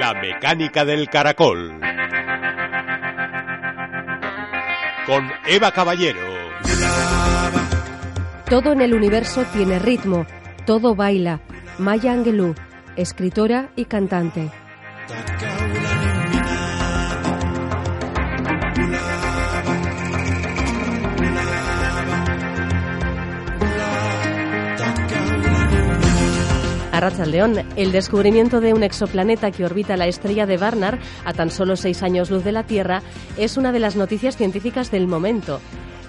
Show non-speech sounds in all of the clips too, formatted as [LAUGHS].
la mecánica del caracol. Con Eva Caballero. Todo en el universo tiene ritmo, todo baila. Maya Angelou, escritora y cantante. León, el descubrimiento de un exoplaneta que orbita la estrella de Barnard a tan solo seis años luz de la Tierra es una de las noticias científicas del momento.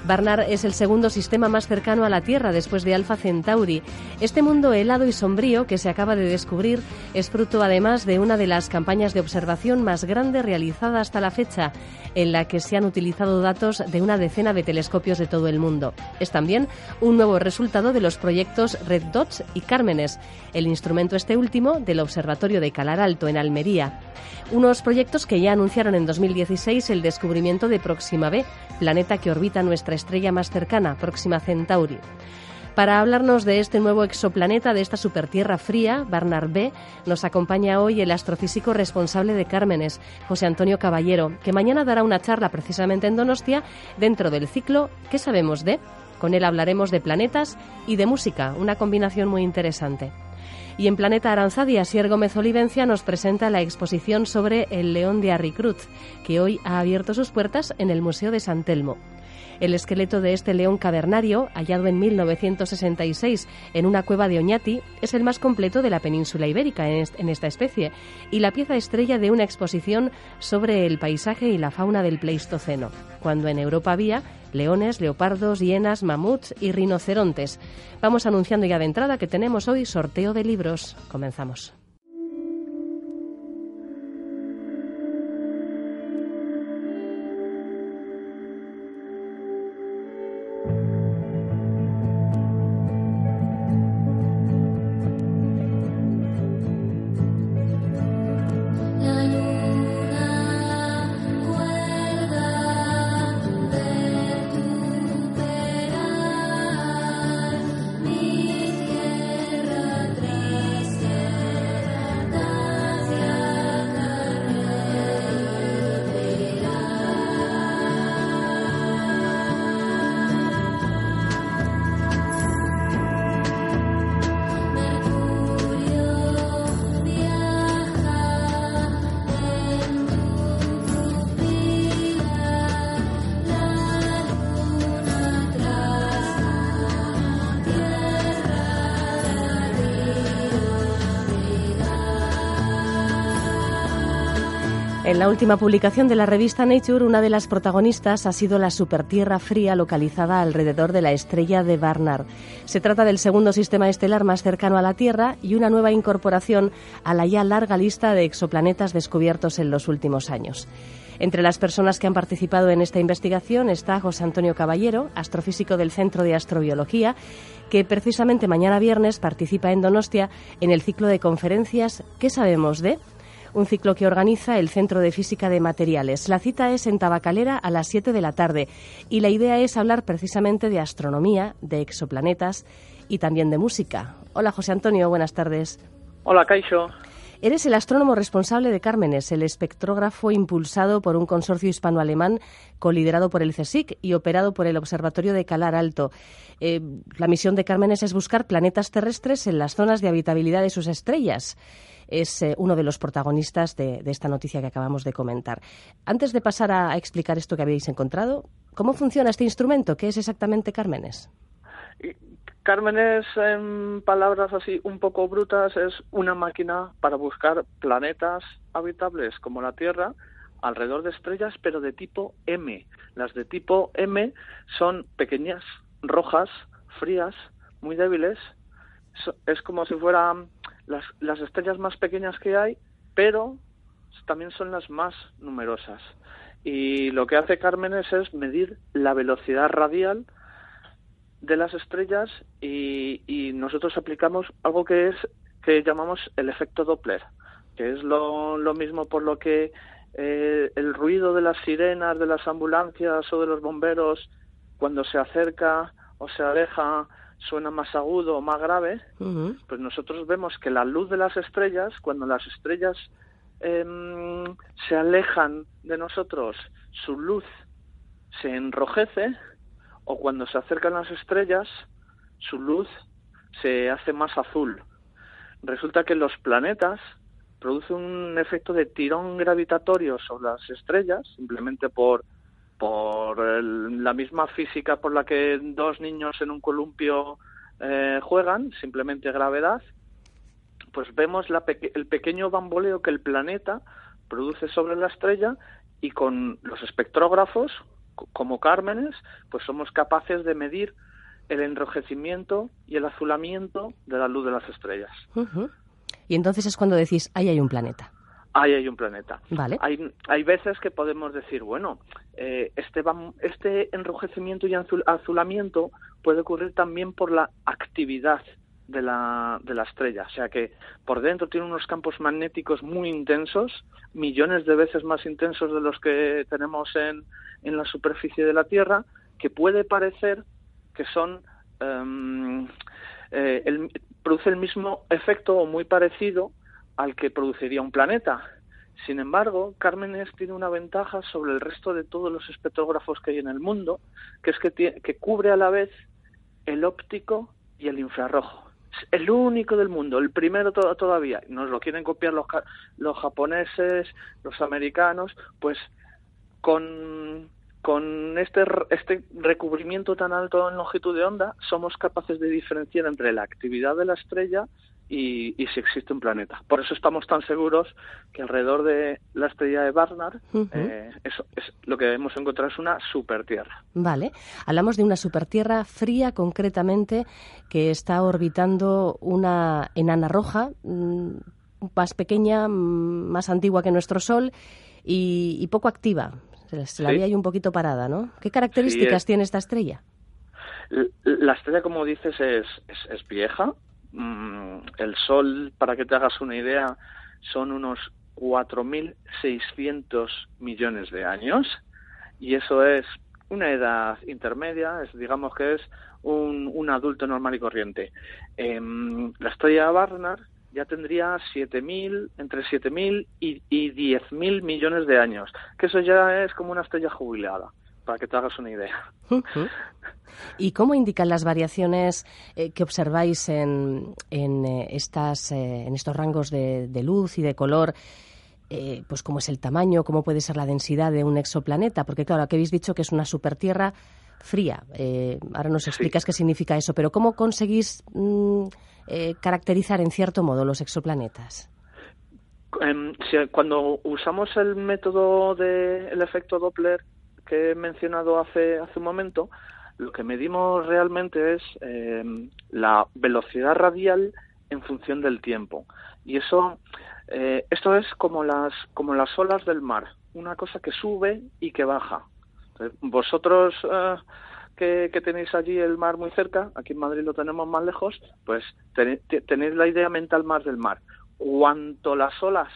Barnard es el segundo sistema más cercano a la Tierra después de Alpha Centauri. Este mundo helado y sombrío que se acaba de descubrir es fruto además de una de las campañas de observación más grandes realizada hasta la fecha, en la que se han utilizado datos de una decena de telescopios de todo el mundo. Es también un nuevo resultado de los proyectos Red Dots y Cármenes, el instrumento este último del Observatorio de Calar Alto en Almería. Unos proyectos que ya anunciaron en 2016 el descubrimiento de Próxima B, planeta que orbita nuestra estrella más cercana, Próxima Centauri. Para hablarnos de este nuevo exoplaneta, de esta supertierra fría, Barnard B, nos acompaña hoy el astrofísico responsable de Cármenes, José Antonio Caballero, que mañana dará una charla precisamente en Donostia dentro del ciclo ¿Qué sabemos de? Con él hablaremos de planetas y de música, una combinación muy interesante. Y en Planeta Aranzadi, Asier Gómez Olivencia nos presenta la exposición sobre el león de Arricruz, que hoy ha abierto sus puertas en el Museo de San Telmo. El esqueleto de este león cavernario, hallado en 1966 en una cueva de Oñati, es el más completo de la península ibérica en esta especie y la pieza estrella de una exposición sobre el paisaje y la fauna del Pleistoceno, cuando en Europa había leones, leopardos, hienas, mamuts y rinocerontes. Vamos anunciando ya de entrada que tenemos hoy sorteo de libros. Comenzamos. En la última publicación de la revista Nature, una de las protagonistas ha sido la supertierra fría localizada alrededor de la estrella de Barnard. Se trata del segundo sistema estelar más cercano a la Tierra y una nueva incorporación a la ya larga lista de exoplanetas descubiertos en los últimos años. Entre las personas que han participado en esta investigación está José Antonio Caballero, astrofísico del Centro de Astrobiología, que precisamente mañana viernes participa en Donostia en el ciclo de conferencias ¿Qué sabemos de? Un ciclo que organiza el Centro de Física de Materiales. La cita es en Tabacalera a las 7 de la tarde y la idea es hablar precisamente de astronomía, de exoplanetas y también de música. Hola José Antonio, buenas tardes. Hola Caixo. Eres el astrónomo responsable de Cármenes, el espectrógrafo impulsado por un consorcio hispano-alemán coliderado por el CSIC y operado por el Observatorio de Calar Alto. Eh, la misión de Cármenes es buscar planetas terrestres en las zonas de habitabilidad de sus estrellas es eh, uno de los protagonistas de, esta noticia que acabamos de comentar. Antes de pasar a, explicar esto que habéis encontrado, ¿cómo funciona este instrumento? ¿Qué es exactamente Cármenes? Cármenes, en palabras así un poco brutas, es una máquina para buscar planetas habitables como la Tierra alrededor de estrellas, pero de tipo M. Las de tipo M son pequeñas, rojas, frías, muy débiles es como si fueran las, las estrellas más pequeñas que hay, pero también son las más numerosas. Y lo que hace Cármenes es medir la velocidad radial de las estrellas y, y nosotros aplicamos algo que es que llamamos el efecto Doppler, que es lo, lo mismo por lo que eh, el ruido de las sirenas, de las ambulancias o de los bomberos cuando se acerca o se aleja suena más agudo o más grave, pues nosotros vemos que la luz de las estrellas, cuando las estrellas em, se alejan de nosotros, su luz se enrojece, o cuando se acercan las estrellas, su luz se hace más azul. Resulta que los planetas producen un efecto de tirón gravitatorio sobre las estrellas, simplemente por por la misma física por la que dos niños en un columpio eh, juegan, simplemente gravedad, pues vemos el pequeño bamboleo que el planeta produce sobre la estrella y con los espectrógrafos, como Cármenes, pues somos capaces de medir el enrojecimiento y el azulamiento de la luz de las estrellas. Y entonces es cuando decís, ahí hay un planeta ahí hay un planeta. Vale. Hay, hay veces que podemos decir, bueno, eh, este, este enrojecimiento y azulamiento puede ocurrir también por la actividad de la, de la estrella. O sea que por dentro tiene unos campos magnéticos muy intensos, millones de veces más intensos de los que tenemos en, en la superficie de la Tierra, que puede parecer que son. Em, eh, produce el mismo efecto o muy parecido al que produciría un planeta. Sin embargo, Cármenes tiene una ventaja sobre el resto de todos los espectrógrafos que hay en el mundo, que es que, que cubre a la vez el óptico y el infrarrojo. El único del mundo, el primero todavía. Nos lo quieren copiar los, los japoneses, los americanos, pues con, con este, este recubrimiento tan alto en longitud de onda somos capaces de diferenciar entre la actividad de la estrella y, si existe un planeta. Por eso estamos tan seguros que alrededor de la estrella de Barnard eh, eso es, lo que hemos encontrado es una supertierra. Vale, hablamos de una supertierra fría concretamente que está orbitando una enana roja mm, más pequeña, mm, más antigua que nuestro Sol y, poco activa. Se la había ahí un poquito parada, ¿no? ¿Qué características tiene esta estrella? La estrella, como dices, es, es vieja, Mm, el Sol, para que te hagas una idea, son unos 4.600 millones de años y eso es una edad intermedia, es, digamos que es un, adulto normal y corriente. Em, la estrella Barnard ya tendría 7.000, entre 7.000 y, y 10.000 millones de años, que eso ya es como una estrella jubilada para que te hagas una idea. ¿Y cómo indican las variaciones eh, que observáis en, en, eh, estas, eh, en estos rangos de, luz y de color? pues cómo es el tamaño, cómo puede ser la densidad de un exoplaneta, porque claro, aquí habéis dicho que es una supertierra fría. ahora nos explicas qué significa eso, pero ¿cómo conseguís mm, caracterizar en cierto modo los exoplanetas? Em, cuando usamos el método del efecto Doppler, que he mencionado hace, hace un momento, lo que medimos realmente es eh, la velocidad radial en función del tiempo. Y eso, eh, esto es como las, como las olas del mar, una cosa que sube y que baja. vosotros eh, que, tenéis allí el mar muy cerca, aquí en Madrid lo tenemos más lejos, pues tenéis la idea mental más del mar. Cuanto las olas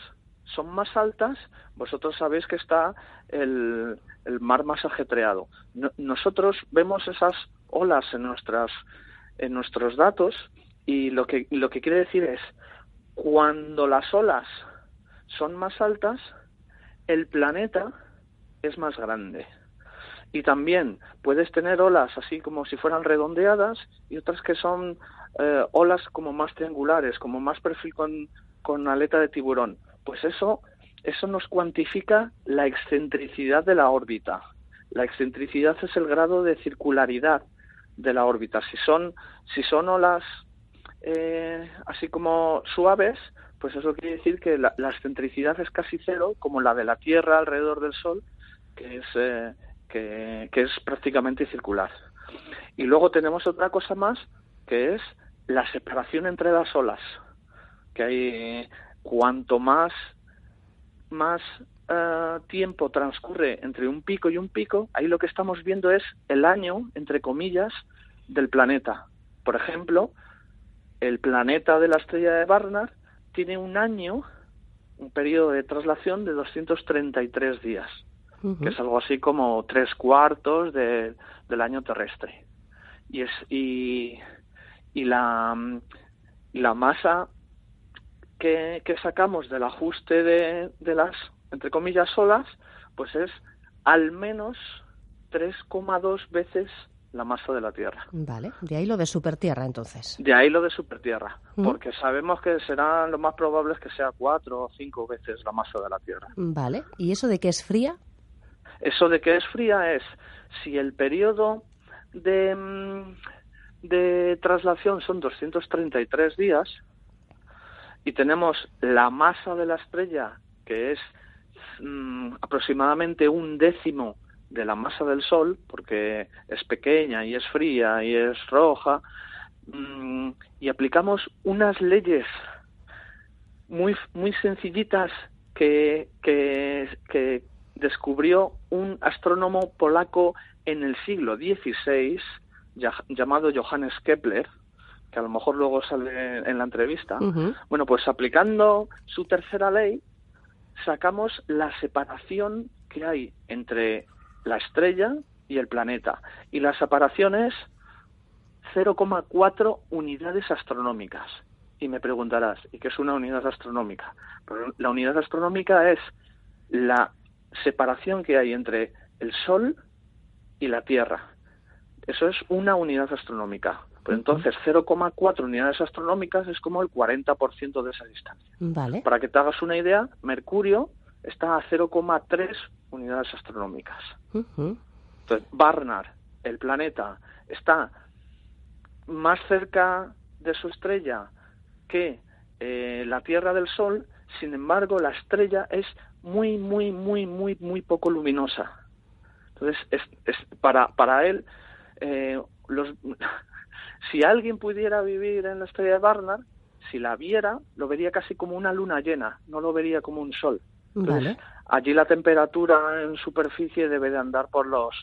son más altas, vosotros sabéis que está el, el mar más ajetreado. nosotros vemos esas olas en nuestras en nuestros datos y lo que lo que quiere decir es cuando las olas son más altas, el planeta es más grande. Y también puedes tener olas así como si fueran redondeadas y otras que son eh, olas como más triangulares, como más perfil con, con aleta de tiburón. Pues eso eso nos cuantifica la excentricidad de la órbita. La excentricidad es el grado de circularidad de la órbita. Si son, si son olas eh, así como suaves, pues eso quiere decir que la, excentricidad es casi cero, como la de la Tierra alrededor del Sol, que es, eh, que, que es prácticamente circular. Y luego tenemos otra cosa más, que es la separación entre las olas, que hay cuanto más más eh, tiempo transcurre entre un pico y un pico, ahí lo que estamos viendo es el año, entre comillas, del planeta. Por ejemplo, el planeta de la estrella de Barnard tiene un año, un periodo de traslación de 233 días, que es algo así como tres cuartos del año terrestre. Y, es, y, y la, la masa que, que, sacamos del ajuste de, de las, entre comillas, olas, pues es al menos 3,2 veces la masa de la Tierra. Vale, de ahí lo de supertierra entonces. De ahí lo de supertierra, porque sabemos que será lo más probable es que sea cuatro o cinco veces la masa de la Tierra. Vale, ¿y eso de que es fría? Eso de que es fría es si el periodo de, mm, de traslación son 233 días y tenemos la masa de la estrella que es mm, aproximadamente un décimo de la masa del Sol, porque es pequeña y es fría y es roja, mm, y aplicamos unas leyes muy, sencillitas que, que descubrió un astrónomo polaco en el siglo XVI llamado Johannes Kepler, que a lo mejor luego sale en la entrevista. Bueno, pues aplicando su tercera ley, sacamos la separación que hay entre la estrella y el planeta. Y la separación es 0,4 unidades astronómicas. Y me preguntarás, ¿y qué es una unidad astronómica? la unidad astronómica es la separación que hay entre el Sol y la Tierra. Eso es una unidad astronómica. Pues entonces 0,4 unidades astronómicas es como el 40% de esa distancia. Vale. Para que te hagas una idea, Mercurio está a 0,3 unidades astronómicas. Entonces, Barnard, el planeta, está más cerca de su estrella que eh, la Tierra del Sol, sin embargo, la estrella es muy, muy, muy, muy, muy poco luminosa. Entonces, es, es para, para él, eh, los, si alguien pudiera vivir en la estrella de Barnard, si la viera, lo vería casi como una luna llena, no lo vería como un sol. Entonces, allí la temperatura en superficie debe de andar por los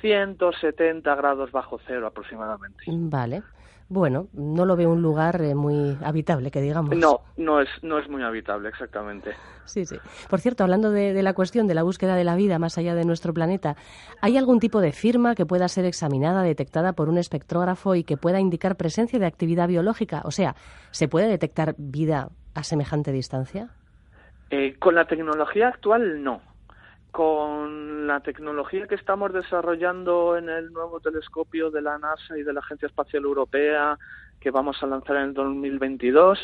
170 grados bajo cero aproximadamente. Vale. Bueno, no lo veo un lugar eh, muy habitable, que digamos. No, no es, no es muy habitable, exactamente. Sí, sí. Por cierto, hablando de, la cuestión de la búsqueda de la vida más allá de nuestro planeta, ¿hay algún tipo de firma que pueda ser examinada, detectada por un espectrógrafo y que pueda indicar presencia de actividad biológica? O sea, ¿se puede detectar vida a semejante distancia? Eh, con la tecnología actual, no con la tecnología que estamos desarrollando en el nuevo telescopio de la NASA y de la Agencia Espacial Europea que vamos a lanzar en el 2022,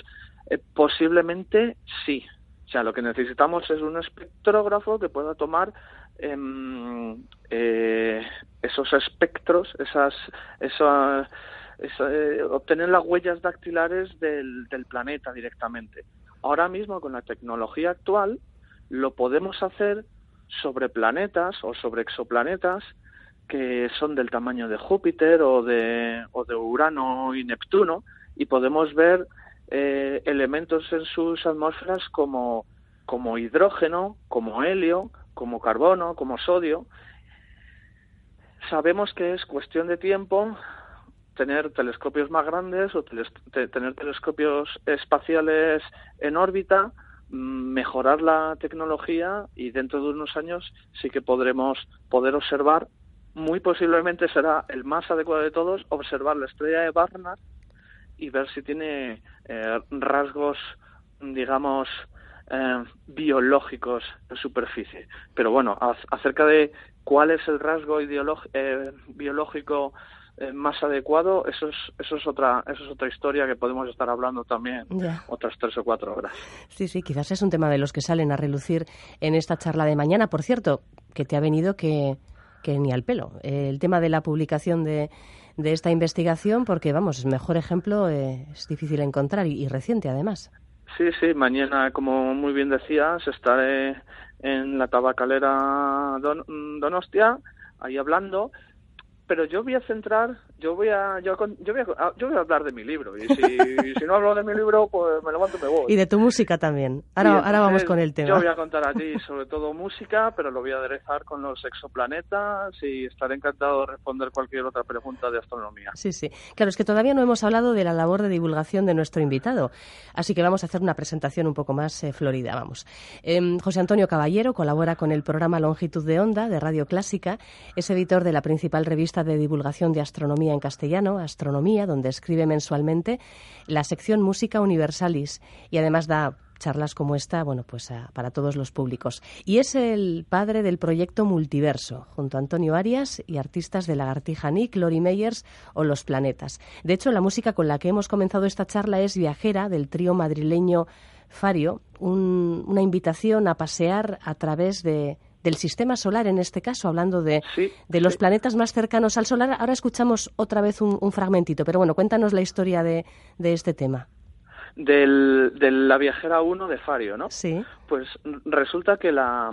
eh, posiblemente sí. O sea, lo que necesitamos es un espectrógrafo que pueda tomar em, eh, esos espectros, esas, esas, eh, obtener las huellas dactilares del, del planeta directamente. Ahora mismo, con la tecnología actual, lo podemos hacer sobre planetas o sobre exoplanetas que son del tamaño de Júpiter o de, o de Urano y Neptuno y podemos ver eh, elementos en sus atmósferas como, como hidrógeno, como helio, como carbono, como sodio. Sabemos que es cuestión de tiempo tener telescopios más grandes o tener telescopios espaciales en órbita mejorar la tecnología y dentro de unos años sí que podremos poder observar, muy posiblemente será el más adecuado de todos, observar la estrella de Barnard y ver si tiene eh, rasgos, digamos, eh, biológicos de superficie. Pero bueno, acerca de cuál es el rasgo eh, biológico eh, más adecuado, eso es, eso es otra, eso es otra historia que podemos estar hablando también otras tres o cuatro horas. Sí, sí, quizás es un tema de los que salen a relucir en esta charla de mañana. Por cierto, que te ha venido que, que ni al pelo. el tema de la publicación de, de esta investigación, porque vamos, mejor ejemplo eh, es difícil encontrar y, reciente además. Sí, sí, mañana, como muy bien decías, estaré en la tabacalera Donostia, ahí hablando pero yo voy a centrar, yo voy a, yo, yo, voy, a, yo voy a hablar de mi libro. Y si, [LAUGHS] si, no hablo de mi libro, pues me levanto y me voy. Y de tu música también. Ahora, ahora vamos con el tema. Yo voy a contar allí sobre todo música, pero lo voy a aderezar con los exoplanetas y estaré encantado de responder cualquier otra pregunta de astronomía. Sí, sí. Claro, es que todavía no hemos hablado de la labor de divulgación de nuestro invitado. Así que vamos a hacer una presentación un poco más eh, florida, vamos. Em, José Antonio Caballero colabora con el programa Longitud de Onda de Radio Clásica. Es editor de la principal revista de divulgación de astronomía en castellano, Astronomía, donde escribe mensualmente la sección Música Universalis y además da charlas como esta, bueno, pues para todos los públicos. Y es el padre del proyecto Multiverso, junto a Antonio Arias y artistas de Lagartija Nick, Lori Meyers o Los Planetas. De hecho, la música con la que hemos comenzado esta charla es Viajera, del trío madrileño Fario, una invitación a pasear a través de del sistema solar en este caso, hablando de, de los planetas más cercanos al solar. Ahora escuchamos otra vez un, fragmentito, pero bueno, cuéntanos la historia de, de este tema. Del, de la viajera 1 de Fario, ¿no? Sí. Pues resulta que la,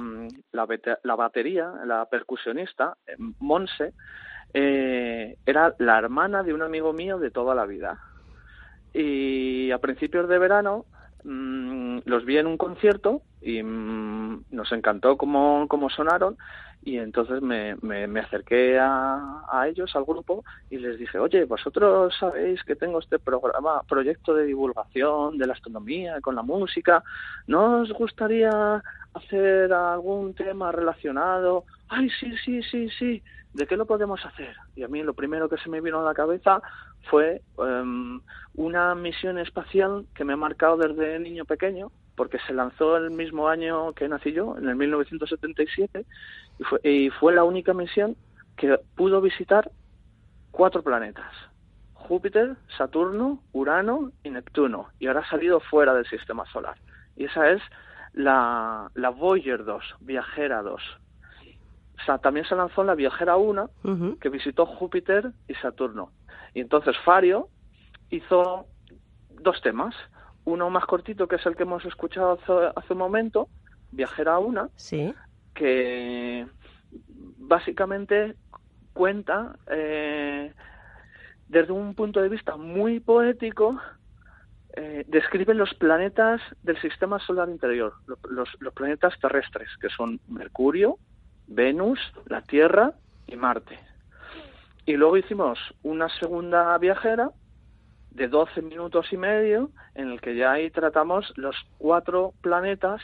la, la batería, la percusionista, eh, Monse, eh, era la hermana de un amigo mío de toda la vida. Y a principios de verano Mm, los vi en un concierto y mm, nos encantó cómo, cómo sonaron y entonces me, me, acerqué a, a, ellos, al grupo, y les dije, oye, vosotros sabéis que tengo este programa, proyecto de divulgación de la astronomía con la música, ¿no os gustaría hacer algún tema relacionado? Ay, sí, sí, sí, sí, ¿de qué lo podemos hacer? Y a mí lo primero que se me vino a la cabeza fue um, una misión espacial que me ha marcado desde niño pequeño, porque se lanzó el mismo año que nací yo, en el 1977, y fue, y fue la única misión que pudo visitar cuatro planetas. Júpiter, Saturno, Urano y Neptuno. Y ahora ha salido fuera del sistema solar. Y esa es la, la Voyager 2, Viajera 2. O sea, también se lanzó la Viajera 1, que visitó Júpiter y Saturno. Y entonces Fario hizo dos temas. Uno más cortito, que es el que hemos escuchado hace, un momento, Viajera 1, sí. que básicamente cuenta eh, desde un punto de vista muy poético, eh, describe los planetas del sistema solar interior, los, los planetas terrestres, que son Mercurio, Venus, la Tierra y Marte. Y luego hicimos una segunda viajera de 12 minutos y medio en el que ya ahí tratamos los cuatro planetas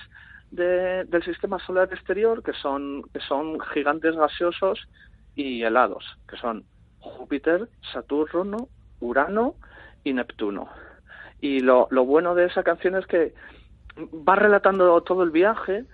del sistema solar exterior que son, que son gigantes gaseosos y helados, que son Júpiter, Saturno, Urano y Neptuno. Y lo, lo bueno de esa canción es que va relatando todo el viaje,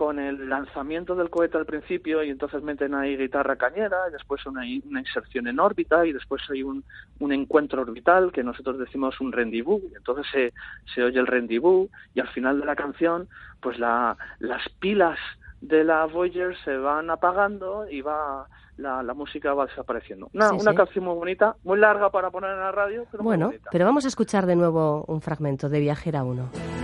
con el lanzamiento del cohete al principio y entonces meten ahí guitarra cañera y después una, una inserción en órbita y después hay un, un encuentro orbital que nosotros decimos un rendezvous y entonces se, se oye el rendezvous y al final de la canción pues la, las pilas de la Voyager se van apagando y va la, la música va desapareciendo. Una, una canción muy bonita, muy larga para poner en la radio, pero Bueno, muy pero vamos a escuchar de nuevo un fragmento de Viajera 1.